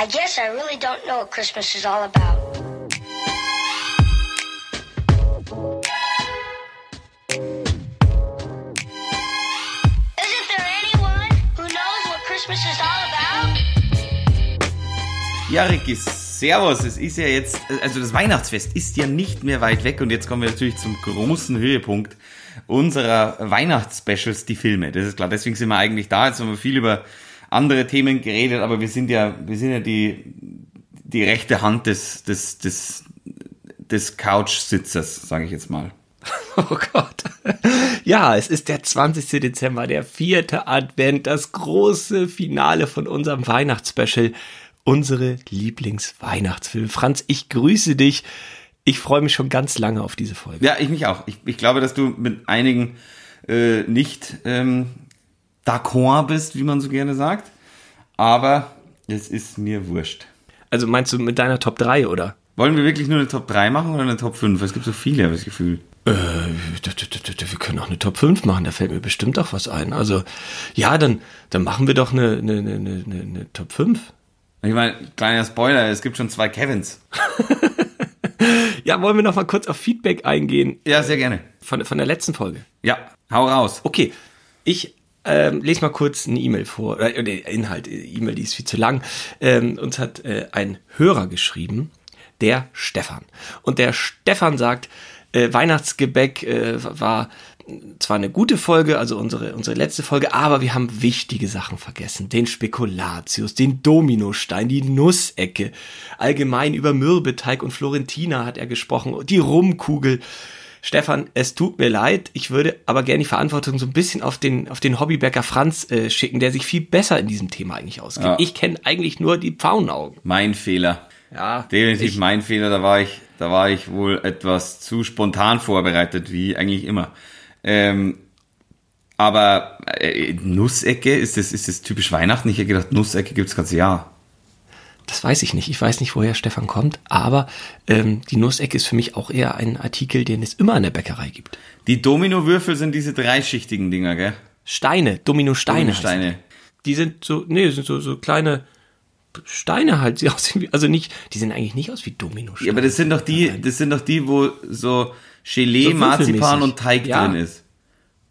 I guess I really don't know what Christmas is all about. Isn't there anyone who Christmas is? Ja, Ricky, Servus. Es ist ja jetzt, also das Weihnachtsfest ist ja nicht mehr weit weg und jetzt kommen wir natürlich zum großen Höhepunkt unserer Weihnachtsspecials, die Filme. Das ist klar, deswegen sind wir eigentlich da. Jetzt haben wir viel über andere Themen geredet, aber wir sind ja, wir sind ja die, die rechte Hand des, des, des, des Couchsitzers, sage ich jetzt mal. Oh Gott. Ja, es ist der 20. Dezember, der vierte Advent, das große Finale von unserem Weihnachtsspecial, unsere Lieblingsweihnachtsfilme. Franz, ich grüße dich. Ich freue mich schon ganz lange auf diese Folge. Ja, ich mich auch. Ich, ich glaube, dass du mit einigen äh, nicht ähm, d'accord bist, wie man so gerne sagt. Aber es ist mir wurscht. Also meinst du mit deiner Top 3, oder? Wollen wir wirklich nur eine Top 3 machen oder eine Top 5? Es gibt so viele, habe ich das Gefühl. Äh, wir können auch eine Top 5 machen, da fällt mir bestimmt auch was ein. Also, ja, dann, dann machen wir doch eine, eine, eine, eine, eine Top 5. Ich meine, kleiner Spoiler, es gibt schon zwei Kevins. Ja, wollen wir noch mal kurz auf Feedback eingehen Ja, sehr gerne. von, von der letzten Folge? Ja, hau raus. Okay, ich ähm, lese mal kurz eine E-Mail vor. Äh, der Inhalt, äh, E-Mail, die ist viel zu lang. Ähm, uns hat äh, ein Hörer geschrieben, der Stefan. Und der Stefan sagt, äh, Weihnachtsgebäck äh, war zwar eine gute Folge, also unsere, unsere letzte Folge, aber wir haben wichtige Sachen vergessen. Den Spekulatius, den Dominostein, die Nussecke. Allgemein über Mürbeteig und Florentina hat er gesprochen, die Rumkugel. Stefan, es tut mir leid, ich würde aber gerne die Verantwortung so ein bisschen auf den, auf den Hobbybäcker Franz äh, schicken, der sich viel besser in diesem Thema eigentlich auskennt. Ja. Ich kenne eigentlich nur die Pfauenaugen. Mein Fehler. Ja, Definitiv ich- mein Fehler. Da war ich, da war ich wohl etwas zu spontan vorbereitet, wie eigentlich immer. Ähm, aber äh, Nussecke, ist das, ist das typisch Weihnachten? Ich hätte gedacht, Nussecke gibt's das ganze Jahr. Das weiß ich nicht. Ich weiß nicht, woher Stefan kommt, aber ähm, die Nussecke ist für mich auch eher ein Artikel, den es immer in der Bäckerei gibt. Die Domino-Würfel sind diese dreischichtigen Dinger, gell? Steine, Domino-Steine. heißen Steine. Die sind so, nee, sind so, so kleine Steine halt. Sie aussehen wie, also nicht, die sehen eigentlich nicht aus wie Dominosteine. Ja, aber das sind doch die, das sind doch die, wo so Gelee, So Marzipan und Teig Ja. drin ist.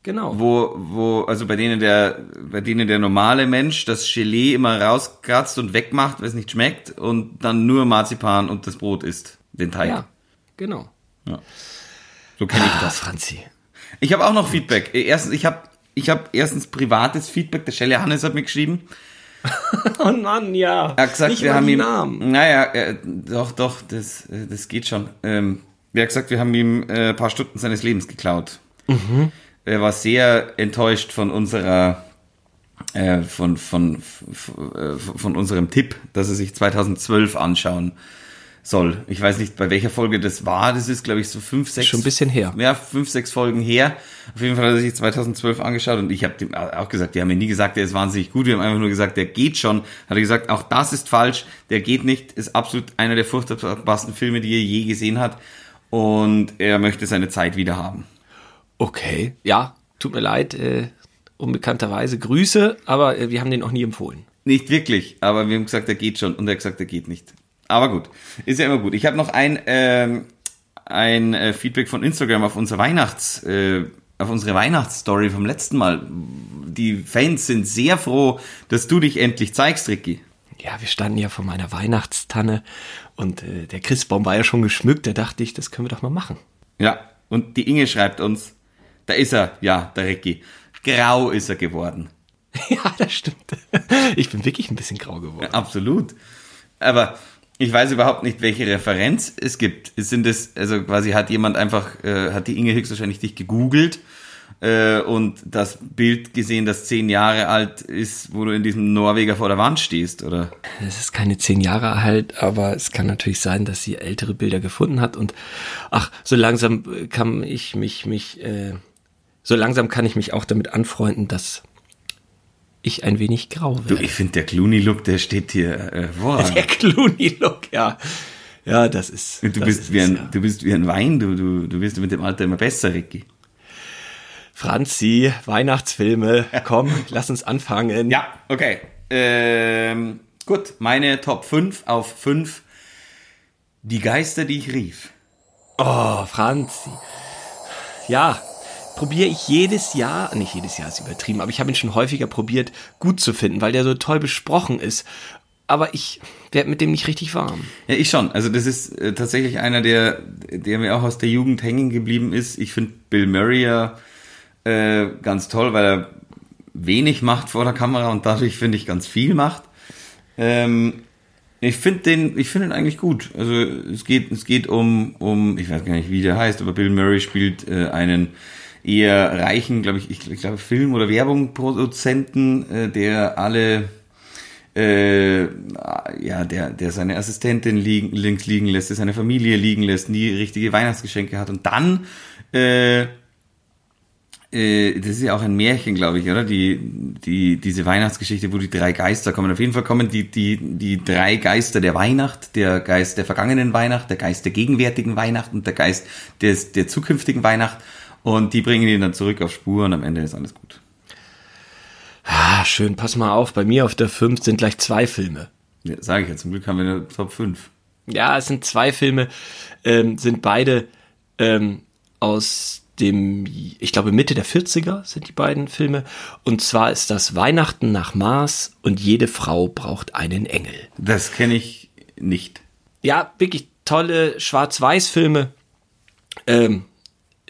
Genau. Wo, wo, also bei denen der, bei denen der normale Mensch das Gelee immer rauskratzt und wegmacht, weil es nicht schmeckt und dann nur Marzipan und das Brot isst, den Teig. Ja, genau. So kenne ich Ah, das. Franzi. Ich habe auch noch Feedback. Äh, Erstens, ich habe ich hab erstens privates Feedback. Der Schelle Hannes hat mir geschrieben. Oh Mann, ja. Er hat gesagt, nicht wir haben ihm. Namen. Naja, äh, doch, doch, das, äh, das geht schon. Ähm, er hat gesagt, wir haben ihm äh, ein paar Stunden seines Lebens geklaut. Mhm. Er war sehr enttäuscht von unserer, äh, von, von, von, äh, von unserem Tipp, dass er sich 2012 anschauen soll. Ich weiß nicht, bei welcher Folge das war. Das ist, glaube ich, so fünf, sechs. Schon ein bisschen her. Ja, fünf, sechs Folgen her. Auf jeden Fall hat er sich 2012 angeschaut und ich habe dem auch gesagt, die haben mir nie gesagt, der ist wahnsinnig gut. Wir haben einfach nur gesagt, der geht schon. Hat er gesagt, auch das ist falsch, der geht nicht, ist absolut einer der furchtbarsten Filme, die er je gesehen hat. Und er möchte seine Zeit wieder haben. Okay, ja, tut mir leid, äh, unbekannterweise Grüße, aber äh, wir haben den auch nie empfohlen. Nicht wirklich, aber wir haben gesagt, er geht schon und er hat gesagt, er geht nicht. Aber gut, ist ja immer gut. Ich habe noch ein, ähm, ein äh, Feedback von Instagram auf unsere Weihnachts, äh, auf unsere Weihnachtsstory vom letzten Mal. Die Fans sind sehr froh, dass du dich endlich zeigst, Ricky. Ja, wir standen ja vor meiner Weihnachtstanne und äh, der Christbaum war ja schon geschmückt, da dachte ich, das können wir doch mal machen. Ja, und die Inge schreibt uns, da ist er, ja, der Ricky. Grau ist er geworden. ja, das stimmt. Ich bin wirklich ein bisschen grau geworden. Absolut. Aber ich weiß überhaupt nicht, welche Referenz es gibt. Sind es, also quasi hat jemand einfach, äh, hat die Inge höchstwahrscheinlich dich gegoogelt äh, und das Bild gesehen, das zehn Jahre alt ist, wo du in diesem Norweger vor der Wand stehst, oder? Es ist keine zehn Jahre alt, aber es kann natürlich sein, dass sie ältere Bilder gefunden hat und ach, so langsam äh, kann ich mich, mich, äh, so langsam kann ich mich auch damit anfreunden, dass ich ein wenig grau Du, werde. ich finde, der Clooney-Look, der steht hier äh, Der hervorragend. Clooney-Look, ja. Ja, das ist. Du das bist, ist wie ein, ja. du bist wie ein Wein, du, du, du wirst mit dem Alter immer besser, Ricky. Franzi, Weihnachtsfilme, komm, lass uns anfangen. Ja, okay. Ähm, Gut, meine Top 5 auf 5. Die Geister, die ich rief. Oh, Franzi. Ja, probiere ich jedes Jahr, nicht jedes Jahr ist übertrieben, aber ich habe ihn schon häufiger probiert, gut zu finden, weil der so toll besprochen ist. Aber ich werde mit dem nicht richtig warm. Ja, ich schon. Also das ist äh, tatsächlich einer, der, der mir auch aus der Jugend hängen geblieben ist. Ich finde Bill Murray ja äh, ganz toll, weil er wenig macht vor der Kamera und dadurch finde ich ganz viel macht. Ähm, ich finde den, ich finde eigentlich gut. Also es geht, es geht um, um, ich weiß gar nicht, wie der heißt, aber Bill Murray spielt äh, einen eher reichen, glaube ich, ich, ich glaube Film- oder Werbungproduzenten, äh, der alle äh, ja, der, der seine Assistentin liegen, links liegen lässt, der seine Familie liegen lässt, nie richtige Weihnachtsgeschenke hat und dann äh, äh, das ist ja auch ein Märchen, glaube ich, oder? Die, die, diese Weihnachtsgeschichte, wo die drei Geister kommen. Auf jeden Fall kommen die, die, die drei Geister der Weihnacht, der Geist der vergangenen Weihnacht, der Geist der gegenwärtigen Weihnacht und der Geist des, der zukünftigen Weihnacht. Und die bringen ihn dann zurück auf Spur und am Ende ist alles gut. Ah, schön, pass mal auf, bei mir auf der 5 sind gleich zwei Filme. Ja, Sage ich ja, zum Glück haben wir eine Top 5. Ja, es sind zwei Filme, ähm, sind beide ähm, aus dem, ich glaube Mitte der 40er sind die beiden Filme. Und zwar ist das Weihnachten nach Mars und jede Frau braucht einen Engel. Das kenne ich nicht. Ja, wirklich tolle Schwarz-Weiß-Filme. Ähm, äh,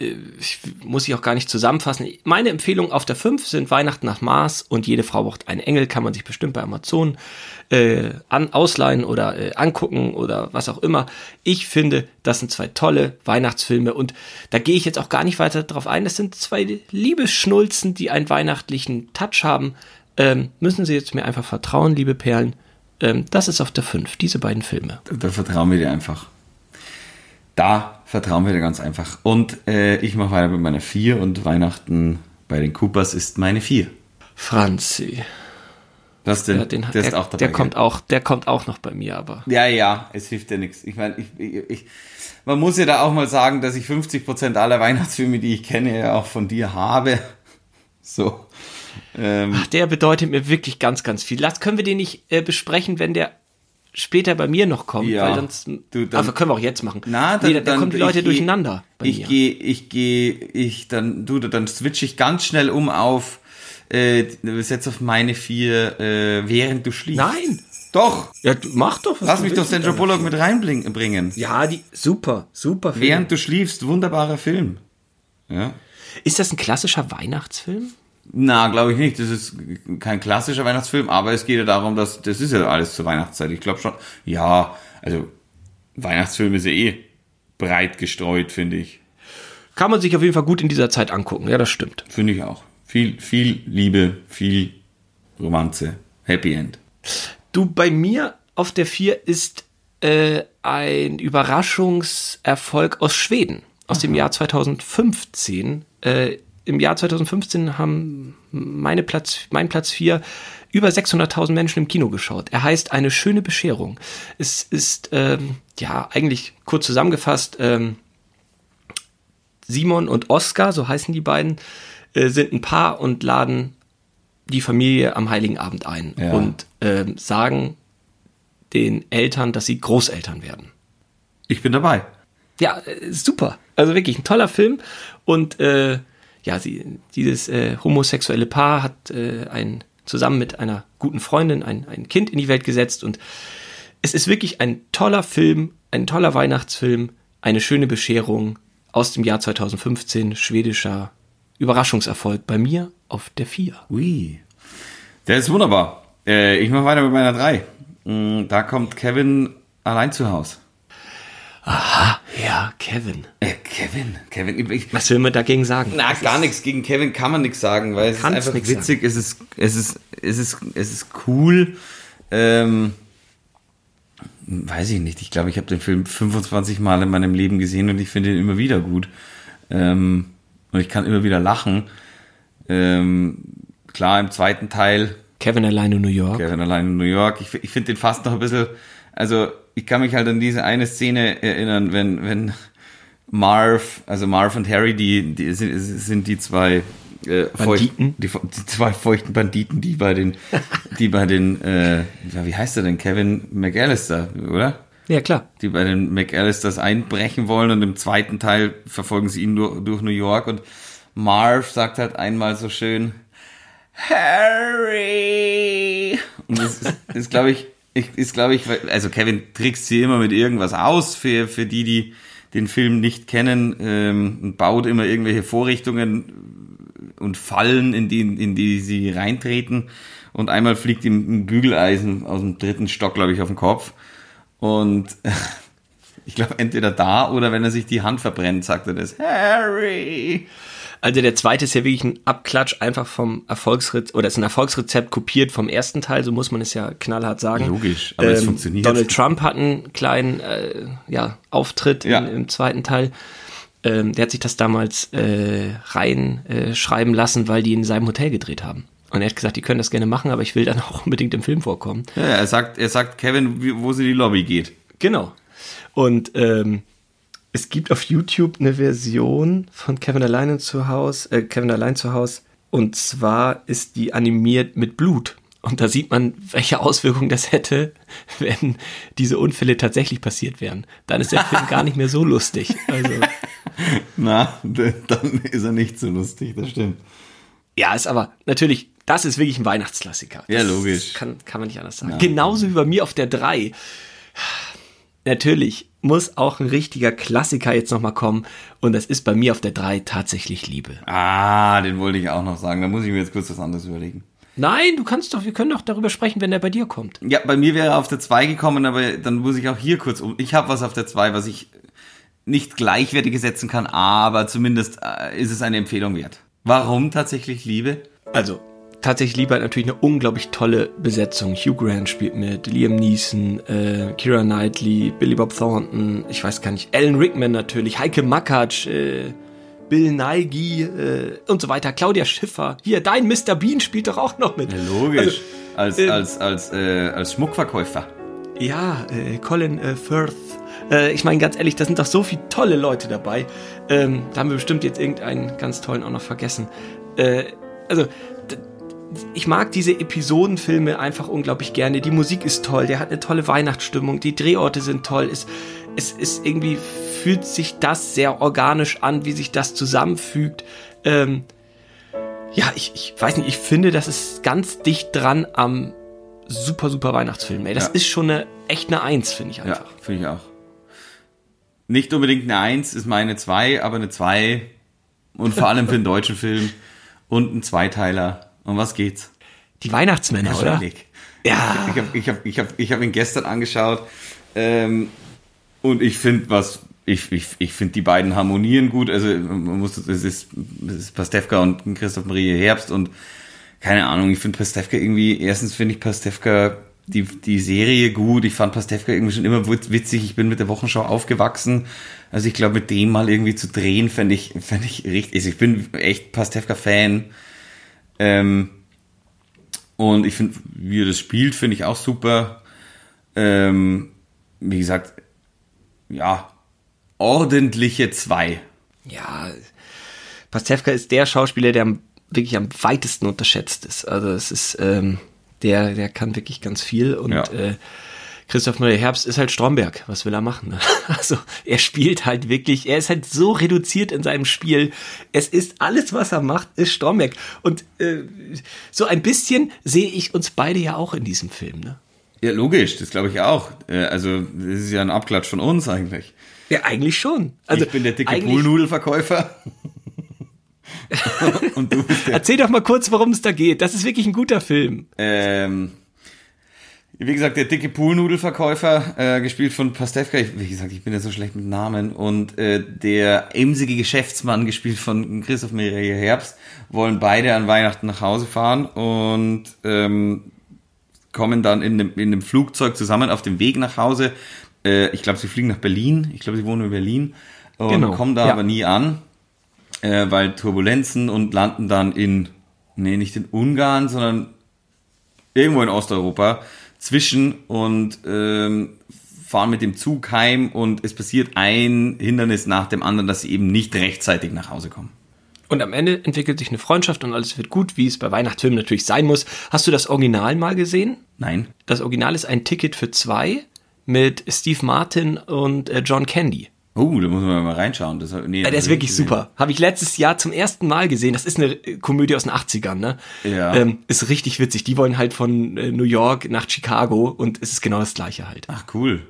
ich, muss ich auch gar nicht zusammenfassen. Meine Empfehlungen auf der 5 sind Weihnachten nach Mars und jede Frau braucht einen Engel, kann man sich bestimmt bei Amazon äh, an, ausleihen oder äh, angucken oder was auch immer. Ich finde, das sind zwei tolle Weihnachtsfilme und da gehe ich jetzt auch gar nicht weiter drauf ein. Das sind zwei Liebesschnulzen, die einen weihnachtlichen Touch haben. Ähm, müssen Sie jetzt mir einfach vertrauen, liebe Perlen. Ähm, das ist auf der 5, diese beiden Filme. Da, da vertrauen wir dir einfach. Da vertrauen wir dir ganz einfach. Und äh, ich mache weiter mit meiner 4 und Weihnachten bei den Coopers ist meine 4. Franzi. Was denn? Ja, den, der ist der, auch dabei. der gell? kommt auch, der kommt auch noch bei mir, aber. Ja, ja, es hilft ja nichts. Ich meine, ich, ich, ich, man muss ja da auch mal sagen, dass ich 50% aller Weihnachtsfilme, die ich kenne, ja auch von dir habe. So. Ähm, Ach, der bedeutet mir wirklich ganz, ganz viel. Lass, können wir den nicht äh, besprechen, wenn der später bei mir noch kommt? Ja. Weil sonst, Du, dann- aber können wir auch jetzt machen. Na, dann, nee, da, da dann, kommen die Leute geh- durcheinander bei ich gehe, ich gehe, ich dann, du, dann switch ich ganz schnell um auf, äh, setz auf meine vier, äh, während du schliefst. Nein! Doch! Ja, du, mach doch was. Lass mich doch Sandra Bullock mit reinbringen. Ja, die, super, super Film. Während du schliefst, wunderbarer Film. Ja. Ist das ein klassischer Weihnachtsfilm? Na, glaube ich nicht. Das ist kein klassischer Weihnachtsfilm, aber es geht ja darum, dass das ist ja alles zur Weihnachtszeit. Ich glaube schon. Ja, also Weihnachtsfilm ist ja eh breit gestreut, finde ich. Kann man sich auf jeden Fall gut in dieser Zeit angucken. Ja, das stimmt. Finde ich auch. Viel, viel Liebe, viel Romanze, Happy End. Du, bei mir auf der 4 ist äh, ein Überraschungserfolg aus Schweden, aus dem Jahr 2015. Äh, Im Jahr 2015 haben meine Platz, mein Platz 4 über 600.000 Menschen im Kino geschaut. Er heißt Eine schöne Bescherung. Es ist, ähm, ja, eigentlich kurz zusammengefasst, ähm, Simon und Oskar, so heißen die beiden, äh, sind ein Paar und laden die Familie am Heiligen Abend ein Ja. und ähm, sagen den Eltern, dass sie Großeltern werden. Ich bin dabei. Ja, äh, super. Also wirklich ein toller Film. Und äh, ja, sie, dieses äh, homosexuelle Paar hat äh, ein, zusammen mit einer guten Freundin ein, ein Kind in die Welt gesetzt. Und es ist wirklich ein toller Film, ein toller Weihnachtsfilm, eine schöne Bescherung aus dem Jahr 2015, schwedischer Überraschungserfolg bei mir auf der 4. Ui. Der ist wunderbar. Äh, ich mache weiter mit meiner 3. Da kommt Kevin allein zu Haus. Ja, Kevin. Äh, Kevin, Kevin. Ich, Was will man dagegen sagen? Na, gar nichts. Gegen Kevin kann man nichts sagen, weil es ist einfach witzig, es ist, es ist, es ist, es ist cool. Ähm, weiß ich nicht. Ich glaube, ich habe den Film 25 Mal in meinem Leben gesehen und ich finde ihn immer wieder gut. Ähm, und ich kann immer wieder lachen. Ähm, klar, im zweiten Teil Kevin allein in New York. Kevin allein in New York. Ich, ich finde den fast noch ein bisschen, also ich kann mich halt an diese eine Szene erinnern, wenn, wenn Marv, also Marv und Harry, die, die sind, sind die zwei äh, feucht, Banditen? die, die zwei feuchten Banditen, die bei den, die bei den, äh, ja, wie heißt er denn, Kevin McAllister, oder? Ja, klar. Die bei den McAllisters einbrechen wollen und im zweiten Teil verfolgen sie ihn durch, durch New York und Marv sagt halt einmal so schön, Harry! Und das ist, ist glaube ich, ist glaube ich, also Kevin trickst sie immer mit irgendwas aus für, für die, die den Film nicht kennen, ähm, und baut immer irgendwelche Vorrichtungen und Fallen, in die, in die sie reintreten. Und einmal fliegt ihm ein Bügeleisen aus dem dritten Stock, glaube ich, auf den Kopf. Und ich glaube, entweder da oder wenn er sich die Hand verbrennt, sagt er das. Harry! Also der zweite ist ja wirklich ein Abklatsch einfach vom Erfolgsrezept, oder ist ein Erfolgsrezept kopiert vom ersten Teil, so muss man es ja knallhart sagen. Logisch, aber es funktioniert. Donald Trump hat einen kleinen äh, ja, Auftritt Ja. in, im zweiten Teil. Ähm, der hat sich das damals äh, rein äh, lassen, weil die in seinem Hotel gedreht haben. Und er hat gesagt, die können das gerne machen, aber ich will dann auch unbedingt im Film vorkommen. Ja, er sagt, er sagt Kevin, wo sie die Lobby geht. Genau. Und ähm, es gibt auf YouTube eine Version von Kevin alleine zu Haus, äh, Kevin allein zu Haus. Und zwar ist die animiert mit Blut. Und da sieht man, welche Auswirkungen das hätte, wenn diese Unfälle tatsächlich passiert wären. Dann ist der Film gar nicht mehr so lustig. Also, Na, dann ist er nicht so lustig, das stimmt. ja, ist aber natürlich, das ist wirklich ein Weihnachtsklassiker. Ja, Das logisch. Kann, kann man nicht anders sagen. Genauso wie bei mir auf der 3. Natürlich muss auch ein richtiger Klassiker jetzt nochmal kommen. Und das ist bei mir auf der 3 tatsächlich Liebe. Ah, den wollte ich auch noch sagen. Da muss ich mir jetzt kurz was anderes überlegen. Nein, du kannst doch, wir können doch darüber sprechen, wenn der bei dir kommt. Ja, bei mir wäre er auf der 2 gekommen, aber dann muss ich auch hier kurz um. Ich habe was auf der 2, was ich nicht gleichwertig setzen kann, aber zumindest äh, ist es eine Empfehlung wert. Warum tatsächlich Liebe? Also, tatsächlich Liebe hat natürlich eine unglaublich tolle Besetzung. Hugh Grant spielt mit, Liam Neeson, äh, Kira Knightley, Billy Bob Thornton, ich weiß gar nicht, Alan Rickman natürlich, Heike Makatsch, äh, Bill Nighy äh, und so weiter, Claudia Schiffer. Hier, dein Mr. Bean spielt doch auch noch mit. Logisch. als, ähm, als, als, äh, als Schmuckverkäufer. Ja, äh, Colin äh, Firth. Äh, ich meine, ganz ehrlich, da sind doch so viele tolle Leute dabei. Ähm, da haben wir bestimmt jetzt irgendeinen ganz tollen auch noch vergessen. Äh, also, ich mag diese Episodenfilme einfach unglaublich gerne. Die Musik ist toll, der hat eine tolle Weihnachtsstimmung, die Drehorte sind toll. Es, es ist irgendwie, fühlt sich das sehr organisch an, wie sich das zusammenfügt. Ähm, ja, ich, ich weiß nicht, ich finde, das ist ganz dicht dran am super, super Weihnachtsfilm. Ey, das Ja. ist schon eine echt eine Eins, finde ich Ja, einfach. finde ich auch. Nicht unbedingt eine 1 ist meine 2, aber eine 2. Und vor allem für einen deutschen Film. Und ein Zweiteiler. Um was geht's? Die Weihnachtsmänner, oder? Ja. Ich habe ich hab, ich hab, ich hab ihn gestern angeschaut. Ähm, und ich finde was. Ich, ich, ich finde die beiden harmonieren gut. Also man muss es ist, es ist Pastewka und Christoph Marie Herbst und keine Ahnung, ich finde Pastewka irgendwie, erstens finde ich Pastewka die, die Serie gut. Ich fand Pastewka irgendwie schon immer witz- witzig. Ich bin mit der Wochenschau aufgewachsen. Also ich glaube, mit dem mal irgendwie zu drehen, fände ich, fände ich richtig. Also ich bin echt Pastewka-Fan. Ähm, und ich finde, wie er das spielt, finde ich auch super. Ähm, wie gesagt, ja, ordentliche zwei. Ja, Pastewka ist der Schauspieler, der am, wirklich am weitesten unterschätzt ist. Also es ist, ähm, der, der kann wirklich ganz viel und Ja. äh, Christoph Maria Herbst ist halt Stromberg. Was will er machen? Ne? Also er spielt halt wirklich, er ist halt so reduziert in seinem Spiel. Es ist alles, was er macht, ist Stromberg. Und äh, so ein bisschen sehe ich uns beide ja auch in diesem Film. Ne? Ja, logisch, das glaube ich auch. Äh, Also, das ist ja ein Abklatsch von uns eigentlich. Ja, eigentlich schon. Also ich bin der dicke Poolnudelverkäufer. und du bist der. Erzähl doch mal kurz, worum es da geht. Das ist wirklich ein guter Film. Ähm, wie gesagt, der dicke Poolnudelverkäufer, äh, gespielt von Pastewka. Ich, wie gesagt, ich bin ja so schlecht mit Namen. Und äh, der emsige Geschäftsmann, gespielt von Christoph Maria Herbst, wollen beide an Weihnachten nach Hause fahren und ähm, kommen dann in einem, in einem Flugzeug zusammen auf dem Weg nach Hause. Äh, ich glaube, sie fliegen nach Berlin. Ich glaube, sie wohnen in Berlin. Und Genau, kommen da ja. aber nie an, äh, weil Turbulenzen und landen dann in, nee, nicht in Ungarn, sondern irgendwo in Osteuropa zwischen und ähm, fahren mit dem Zug heim und es passiert ein Hindernis nach dem anderen, dass sie eben nicht rechtzeitig nach Hause kommen. Und am Ende entwickelt sich eine Freundschaft und alles wird gut, wie es bei Weihnachtsfilmen natürlich sein muss. Hast du das Original mal gesehen? Nein. Das Original ist ein Ticket für zwei mit Steve Martin und äh, John Candy. Oh, da muss man mal reinschauen. Das, nee, Der ist wirklich super. Habe ich letztes Jahr zum ersten Mal gesehen. Das ist eine äh, Komödie aus den 80ern, ne? Ja. Ähm, ist richtig witzig. Die wollen halt von äh, New York nach Chicago und es ist genau das gleiche halt. Ach, cool.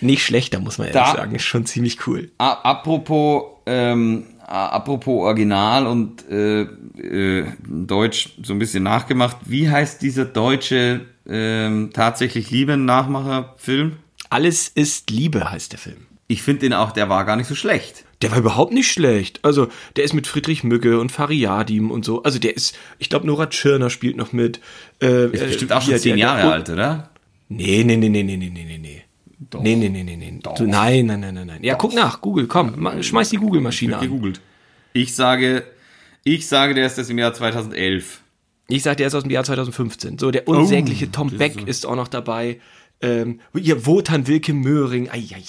Nicht schlechter, muss man ehrlich Da- sagen. Ist schon ziemlich cool. Apropos, ähm, apropos Original und äh, äh, Deutsch so ein bisschen nachgemacht. Wie heißt dieser deutsche ähm, tatsächlich Liebe-Nachmacher-Film? Alles ist Liebe heißt der Film. Ich finde den auch, der war gar nicht so schlecht. Der war überhaupt nicht schlecht. Also, der ist mit Friedrich Mügge und Fariadim und so. Also, der ist, ich glaube, Nora Tschirner spielt noch mit. Äh, ist äh, bestimmt auch schon zehn Jahre alt, oder? Nee, nee, nee, nee, nee, nee, nee, nee. Nee, Nee, nee, nee, nee, nee. Doch. Nein, nein, nein, nein, nein. Ja, Doch. guck nach, Google, komm, schmeiß die Google-Maschine an. Gegoogelt. Ich sage, ich sage, der ist aus dem Jahr 2011. Ich sage, der ist aus dem Jahr 2015. So, der oh, unsägliche oh, Tom Beck ist, so. ist auch noch dabei. Ähm, hier, Wotan Wilke Möhring. Ai, ai,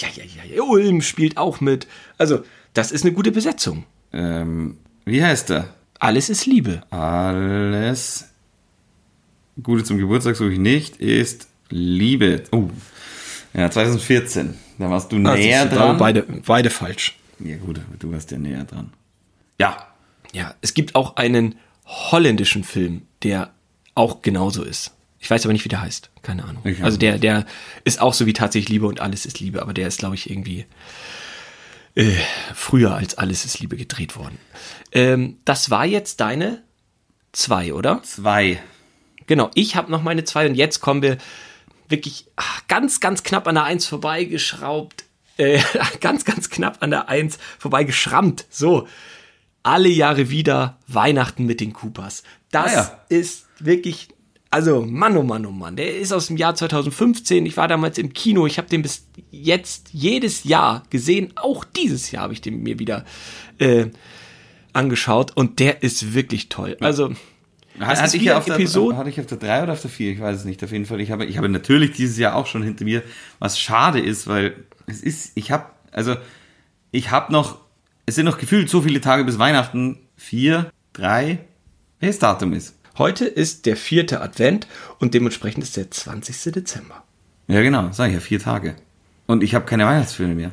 ai. Ulm spielt auch mit. Also, das ist eine gute Besetzung. Ähm, wie heißt er? Alles ist Liebe. Alles Gute zum Geburtstag suche ich nicht, ist Liebe. Oh, ja, 2014. Da warst du näher siehst du, dran. Beide, beide falsch. Ja gut, du warst ja näher dran. Ja, Ja, es gibt auch einen holländischen Film, der auch genauso ist. Ich weiß aber nicht, wie der heißt. Keine Ahnung. Ich Also der, der ist auch so wie tatsächlich Liebe und alles ist Liebe, aber der ist, glaube ich, irgendwie äh, früher als alles ist Liebe gedreht worden. Ähm, das war jetzt deine zwei, oder? zwei. Genau, ich habe noch meine zwei und jetzt kommen wir wirklich ach, ganz, ganz knapp an der Eins vorbeigeschraubt. Äh, ganz, ganz knapp an der Eins vorbeigeschrammt. So, alle Jahre wieder Weihnachten mit den Coopers. Das Ah ja. ist wirklich, also Mann, oh Mann, oh Mann. Der ist aus dem Jahr 2015. Ich war damals im Kino. Ich habe den bis jetzt jedes Jahr gesehen. Auch dieses Jahr habe ich den mir wieder äh, angeschaut und der ist wirklich toll. Also ist hatte, ich ja auf der, Episode- hatte ich auf der 3 oder auf der 4? Ich weiß es nicht. Auf jeden Fall. Ich habe, ich habe natürlich dieses Jahr auch schon hinter mir, was schade ist, weil es ist, ich habe, also ich habe noch, es sind noch gefühlt so viele Tage bis Weihnachten. Vier, drei, welches Datum ist? Heute ist der vierte Advent und dementsprechend ist der 20. Dezember. Ja genau, sag ich ja, vier Tage. Und ich habe keine Weihnachtsfilme mehr.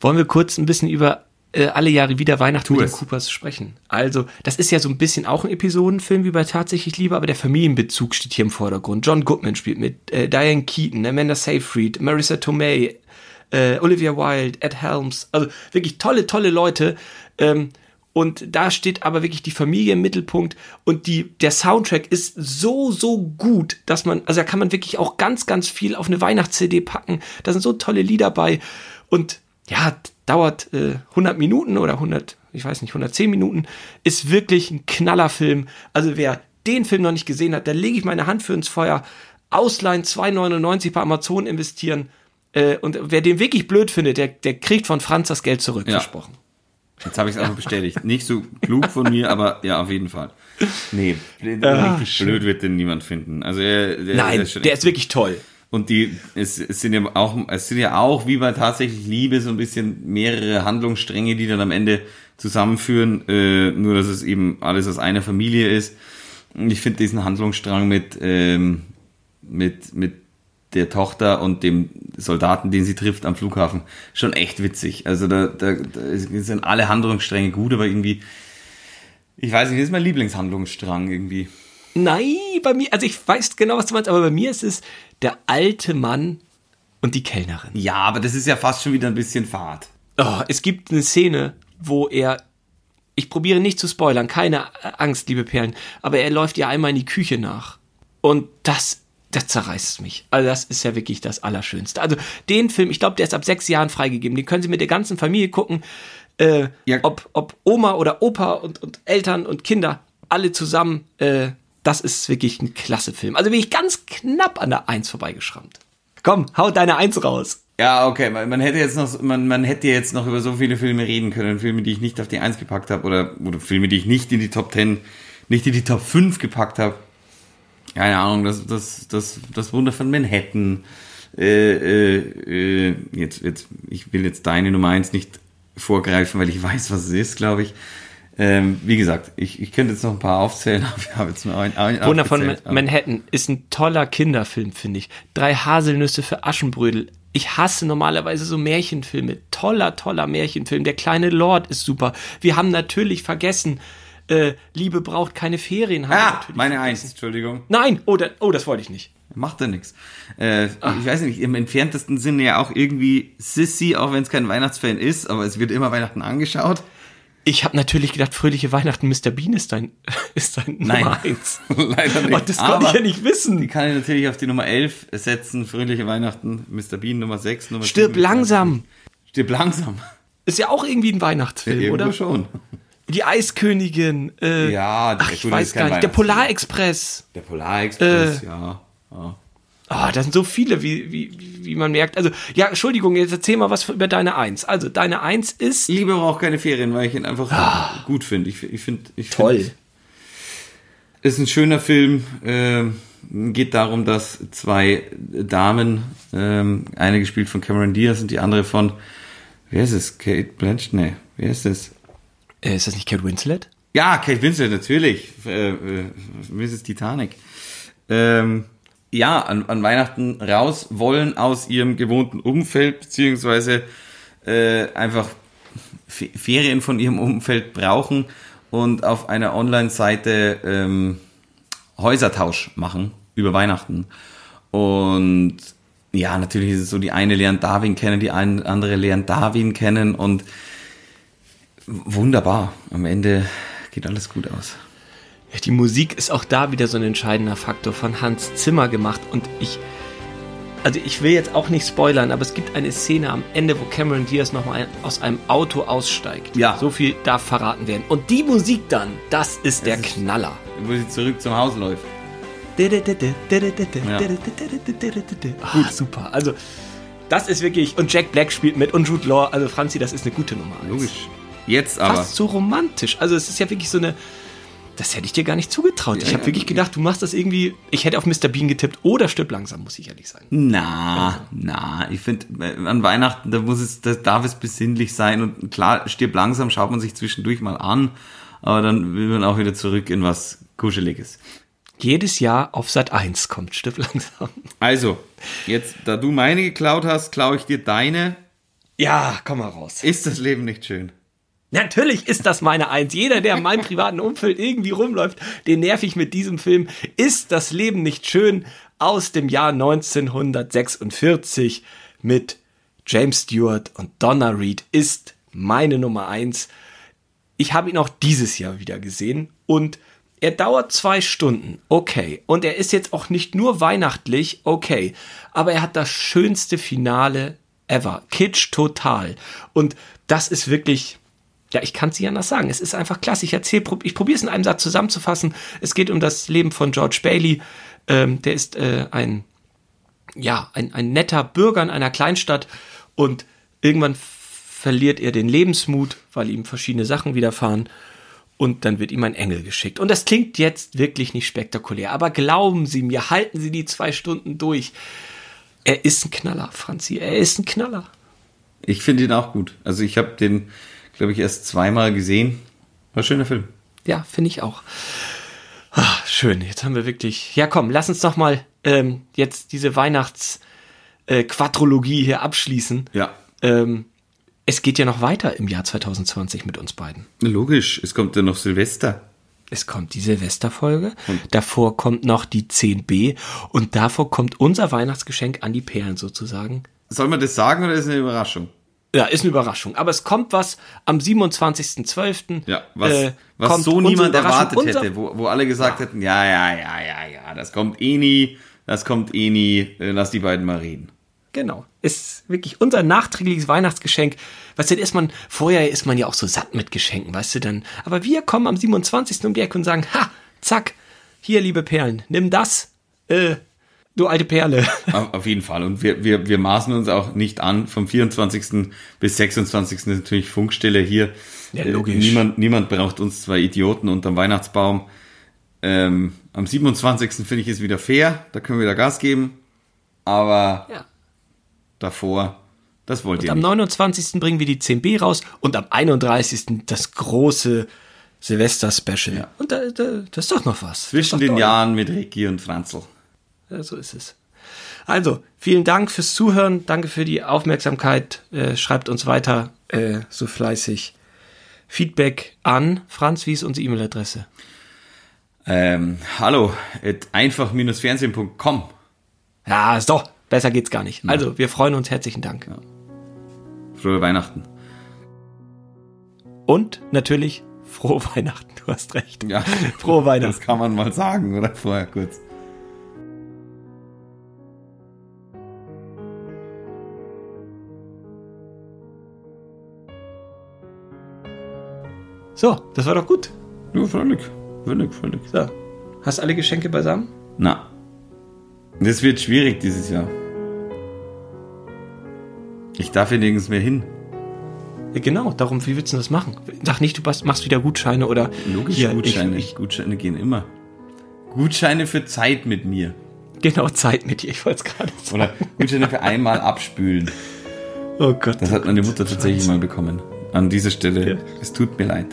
Wollen wir kurz ein bisschen über äh, alle Jahre wieder Weihnachten Tu mit den Coopers sprechen? Also, das ist ja so ein bisschen auch ein Episodenfilm wie bei Tatsächlich Liebe, aber der Familienbezug steht hier im Vordergrund. John Goodman spielt mit, äh, Diane Keaton, Amanda Seyfried, Marissa Tomei, äh, Olivia Wilde, Ed Helms. Also wirklich tolle, tolle Leute. Ähm, und da steht aber wirklich die Familie im Mittelpunkt und die, der Soundtrack ist so, so gut, dass man, also da kann man wirklich auch ganz, ganz viel auf eine Weihnachts-CD packen. Da sind so tolle Lieder bei und ja, dauert äh, 100 Minuten oder 100, ich weiß nicht, 110 Minuten, ist wirklich ein Knallerfilm. Also wer den Film noch nicht gesehen hat, da lege ich meine Hand für ins Feuer. Ausleihen 2,99 bei Amazon investieren. Äh, und wer den wirklich blöd findet, der, der kriegt von Franz das Geld zurück, Ja. versprochen. Jetzt habe ich es einfach bestätigt. Nicht so klug von mir, aber ja, auf jeden Fall. Nee, Ah, blöd wird den niemand finden. Also er, der, Nein, der echt ist wirklich toll. Und die, es, es sind ja auch, es sind ja auch wie bei tatsächlich Liebe so ein bisschen mehrere Handlungsstränge, die dann am Ende zusammenführen, äh, nur dass es eben alles aus einer Familie ist. Und ich finde diesen Handlungsstrang mit, ähm, mit, mit der Tochter und dem Soldaten, den sie trifft am Flughafen, schon echt witzig. Also da, da, da sind alle Handlungsstränge gut, aber irgendwie, ich weiß nicht, das ist mein Lieblingshandlungsstrang irgendwie. Nein, bei mir, also ich weiß genau, was du meinst, aber bei mir ist es der alte Mann und die Kellnerin. Ja, aber das ist ja fast schon wieder ein bisschen fad. Oh, es gibt eine Szene, wo er, ich probiere nicht zu spoilern, keine Angst, liebe Perlen, aber er läuft ihr einmal in die Küche nach. Und das, das zerreißt mich. Also das ist ja wirklich das Allerschönste. Also den Film, ich glaube, der ist ab sechs Jahren freigegeben. Den können Sie mit der ganzen Familie gucken. Äh, Ja. ob, ob Oma oder Opa und, und Eltern und Kinder, alle zusammen. Äh, das ist wirklich ein klasse Film. Also bin ich ganz knapp an der Eins vorbeigeschrammt. Komm, hau deine Eins raus. Ja, okay, man, man hätte jetzt noch, man, man hätte jetzt noch über so viele Filme reden können, Filme, die ich nicht auf die Eins gepackt habe oder, oder Filme, die ich nicht in die Top 10, nicht in die Top 5 gepackt habe. Keine Ahnung, das, das, das, das Wunder von Manhattan. Äh, äh, äh, jetzt, jetzt, ich will jetzt deine Nummer 1 nicht vorgreifen, weil ich weiß, was es ist, glaube ich. Ähm, wie gesagt, ich, ich könnte jetzt noch ein paar aufzählen, aber ich habe jetzt nur einen, einen Wunder von Manhattan ist ein toller Kinderfilm, finde ich. Drei Haselnüsse für Aschenbrödel. Ich hasse normalerweise so Märchenfilme. Toller, toller Märchenfilm. Der kleine Lord ist super. Wir haben natürlich vergessen, äh, Liebe braucht keine Ferien. Ah, meine vergessen. Eins, Entschuldigung. Nein, oh, da, oh, das wollte ich nicht. Macht ja nichts. Äh, ich weiß nicht, im entferntesten Sinne ja auch irgendwie Sissy, auch wenn es kein Weihnachtsfan ist, aber es wird immer Weihnachten angeschaut. Ich habe natürlich gedacht, fröhliche Weihnachten, Mr. Bean ist dein, ist dein Nummer eins. Leider nicht. Oh, das konnte ich ja nicht Die wissen. kann ich natürlich auf die Nummer 11 setzen. Fröhliche Weihnachten, Mr. Bean Nummer 6, Nummer Stirb 7. langsam. Stirb langsam. Ist ja auch irgendwie ein Weihnachtsfilm, Irgendwo oder? schon. Die Eiskönigin. Äh, Ja, ach, ich das weiß gar nicht. Der. Polarexpress. Der Polarexpress, Äh. ja. ja. Ah, da sind so viele, wie, wie, wie man merkt. Also, ja, Entschuldigung, jetzt erzähl mal was über deine Eins. Also, deine Eins ist Liebe braucht keine Ferien, weil ich ihn einfach gut finde. Ich, ich finde, ich Find, ist ein schöner Film. Ähm, geht darum, dass zwei Damen, ähm, eine gespielt von Cameron Diaz und die andere von, wer ist es? Kate Blanchett? Nee, wer ist es? Äh, ist das nicht Kate Winslet? Ja, Kate Winslet, natürlich. Äh, äh, Mrs. Titanic. Ähm, ja, an, an Weihnachten raus wollen aus ihrem gewohnten Umfeld, beziehungsweise äh, einfach Fe- Ferien von ihrem Umfeld brauchen und auf einer Online-Seite ähm, Häusertausch machen über Weihnachten. Und ja, natürlich ist es so, die eine lernt Darwin kennen, die andere lernt Darwin kennen und wunderbar. Am Ende geht alles gut aus. Die Musik ist auch da wieder so ein entscheidender Faktor von Hans Zimmer gemacht und ich, also ich will jetzt auch nicht spoilern, aber es gibt eine Szene am Ende, wo Cameron Diaz nochmal aus einem Auto aussteigt. Ja. So viel darf verraten werden. Und die Musik dann, das ist der ist- Knaller. Wo sie zurück zum Haus läuft. Ah, super. Also, das ist wirklich, und Jack Black spielt mit und Jude Law, also Franzi, das ist eine gute Nummer. Logisch. Jetzt aber. Fast so romantisch. Also, es ist ja wirklich so eine, das hätte ich dir gar nicht zugetraut. ich Ja, habe ja. wirklich gedacht, du machst das irgendwie, ich hätte auf Mr. Bean getippt oder stirb langsam, muss ich ehrlich sein. Na, na, ich finde, an Weihnachten, da muss es, da darf es besinnlich sein und klar, stirb langsam, schaut man sich zwischendurch mal an, aber dann will man auch wieder zurück in was Kuscheliges. Jedes Jahr auf Sat 1 kommt stirb langsam. Also, jetzt, da du meine geklaut hast, klaue ich dir deine. Ja, komm mal raus. Ist das Leben nicht schön? Natürlich ist das meine Eins. Jeder, der in meinem privaten Umfeld irgendwie rumläuft, den nerv ich mit diesem Film. Ist das Leben nicht schön? Aus dem Jahr 1946 mit James Stewart und Donna Reed ist meine Nummer eins. Ich habe ihn auch dieses Jahr wieder gesehen und er dauert zwei Stunden, okay. Und er ist jetzt auch nicht nur weihnachtlich, okay. Aber er hat das schönste Finale ever. Kitsch total. Und das ist wirklich, ja, ich kann es nicht anders sagen. Es ist einfach klasse. Ich erzähle, ich probiere es in einem Satz zusammenzufassen. Es geht um das Leben von George Bailey. Ähm, der ist äh, ein, ja, ein, ein netter Bürger in einer Kleinstadt und irgendwann verliert er den Lebensmut, weil ihm verschiedene Sachen widerfahren und dann wird ihm ein Engel geschickt. Und das klingt jetzt wirklich nicht spektakulär, aber glauben Sie mir, halten Sie die zwei Stunden durch. Er ist ein Knaller, Franzi, er ist ein Knaller. Ich finde ihn auch gut. Also ich habe den, glaube ich, erst zweimal gesehen. War ein schöner Film. Ja, finde ich auch. Ah, schön, jetzt haben wir wirklich. Ja, komm, lass uns doch mal ähm, jetzt diese Weihnachts-Quadrologie hier abschließen. Ja. Ähm, es geht ja noch weiter im Jahr 2020 mit uns beiden. Logisch, es kommt ja noch Silvester. Es kommt die Silvesterfolge, davor kommt noch die 10b und davor kommt unser Weihnachtsgeschenk an die Perlen sozusagen. Soll man das sagen oder ist es eine Überraschung? Ja, ist eine Überraschung. Aber es kommt was am 27.12. Ja, was, äh, was kommt so niemand erwartet Unser- hätte, wo, wo alle gesagt hätten, ja, ja, ja, ja, ja, das kommt eh nie, das kommt eh nie, äh, lass die beiden mal reden. Genau. Ist wirklich unser nachträgliches Weihnachtsgeschenk. Weißt du, ist man, vorher ist man ja auch so satt mit Geschenken, weißt du dann. Aber wir kommen am 27. um die Ecke und sagen, ha, zack, hier, liebe Perlen, nimm das, äh, du alte Perle. Auf, jeden Fall. Und wir, wir, wir maßen uns auch nicht an. Vom 24. bis 26. ist natürlich Funkstille hier. Ja, logisch. Niemand, niemand braucht uns zwei Idioten unterm Weihnachtsbaum. Ähm, am 27. finde ich es wieder fair. Da können wir wieder Gas geben. Aber Ja. davor, das wollt Und ihr am nicht. 29. bringen wir die 10b raus und am 31. das große Silvester-Special. Ja. Und da, da, das ist doch noch was. Zwischen den toll. Jahren mit Ricky und Franzl. Ja, so ist es. Also, vielen Dank fürs Zuhören. Danke für die Aufmerksamkeit. Äh, schreibt uns weiter äh, so fleißig Feedback an. Franz, wie ist unsere E-Mail-Adresse? Ähm, hallo, at einfach-fernsehen.com. Ja, ist doch. Besser geht's gar nicht. Also, wir freuen uns. Herzlichen Dank. Frohe Weihnachten. Und natürlich frohe Weihnachten. Du hast recht. Ja, Frohe Weihnachten. das kann man mal sagen, oder? Vorher kurz. So, das war doch gut. Ja, völlig. Völlig, völlig. So. Hast alle Geschenke beisammen? Na. Das wird schwierig dieses Jahr. Ich darf hier nirgends mehr hin. Ja, genau, darum, wie willst du das machen? Sag nicht, du machst wieder Gutscheine oder. Logisch, Hier, Gutscheine. Ich, ich, Gutscheine gehen immer. Gutscheine für Zeit mit mir. genau, Zeit mit dir. Ich wollte es gerade sagen. Oder Gutscheine für einmal abspülen. Oh Gott. Das hat meine Mutter tatsächlich mal bekommen. An dieser Stelle. Ja. Es tut mir leid.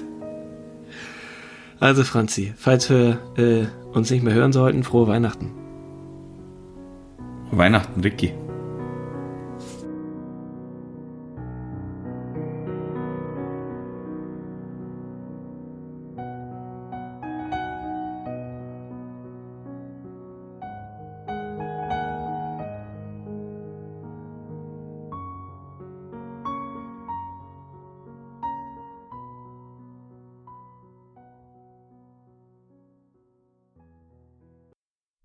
Also, Franzi, falls wir äh, uns nicht mehr hören sollten, frohe Weihnachten. Weihnachten, Ricky.